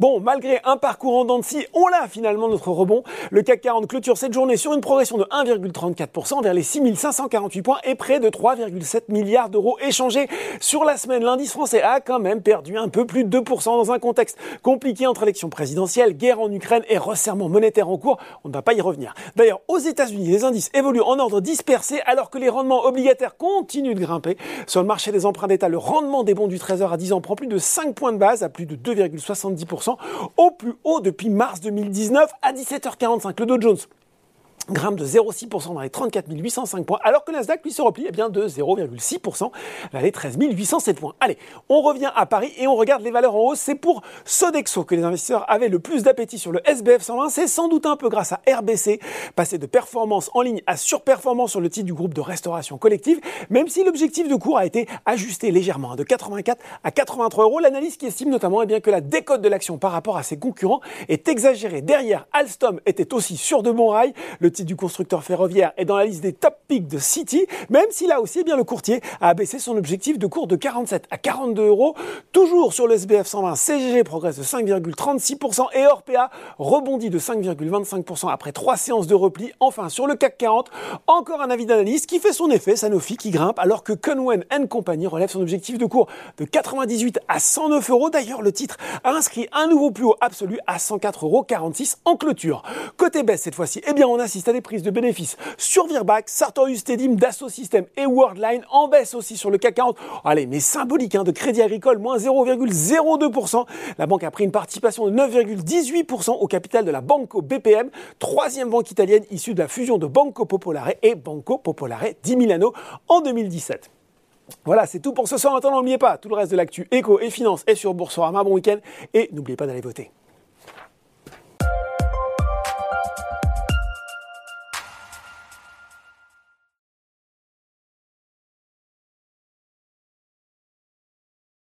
Bon, malgré un parcours en dents de scie, on l'a finalement notre rebond. Le CAC 40 clôture cette journée sur une progression de 1,34% vers les 6548 points et près de 3,7 milliards d'euros échangés sur la semaine. L'indice français a quand même perdu un peu plus de 2% dans un contexte compliqué entre élections présidentielles, guerre en Ukraine et resserrement monétaire en cours. On ne va pas y revenir. D'ailleurs, aux États-Unis, les indices évoluent en ordre dispersé alors que les rendements obligataires continuent de grimper. Sur le marché des emprunts d'État, le rendement des bons du Trésor à 10 ans prend plus de 5 points de base à plus de 2,70% au plus haut depuis mars 2019 à 17h45. Le Dow Jones grimpe de 0,6% dans les 34 805 points, alors que Nasdaq lui se replie eh bien, de 0,6% vers les 13 807 points. Allez, on revient à Paris et on regarde les valeurs en hausse. C'est pour Sodexo que les investisseurs avaient le plus d'appétit sur le SBF 120. C'est sans doute un peu grâce à RBC, passé de performance en ligne à surperformance sur le titre du groupe de restauration collective, même si l'objectif de cours a été ajusté légèrement de 84 à 83 euros. L'analyse qui estime notamment eh bien, que la décote de l'action par rapport à ses concurrents est exagérée. Derrière, Alstom était aussi sur de bons rails. Le du constructeur ferroviaire est dans la liste des top picks de City, même si là aussi, eh bien, le courtier a abaissé son objectif de cours de 47 à 42 euros. Toujours sur le SBF 120, CGG progresse de 5,36% et Orpea rebondit de 5,25% après trois séances de repli. Enfin, sur le CAC 40, encore un avis d'analyse qui fait son effet, Sanofi qui grimpe alors que Conwen Company relève son objectif de cours de 98 à 109 euros. D'ailleurs, le titre a inscrit un nouveau plus haut absolu à 104,46 euros en clôture. Côté baisse cette fois-ci, eh bien, on assiste des prises de bénéfices sur Virbac, Sartorius Stedim, Dassault Systèmes et Worldline en baisse aussi sur le CAC 40. Allez, mais symbolique hein, de Crédit Agricole, moins 0,02%. La banque a pris une participation de 9,18% au capital de la Banco BPM, troisième banque italienne issue de la fusion de Banco Popolare et Banco Popolare di Milano en 2017. Voilà, c'est tout pour ce soir. Maintenant, n'oubliez pas, tout le reste de l'actu éco et finance est sur Boursorama. Bon week-end et n'oubliez pas d'aller voter.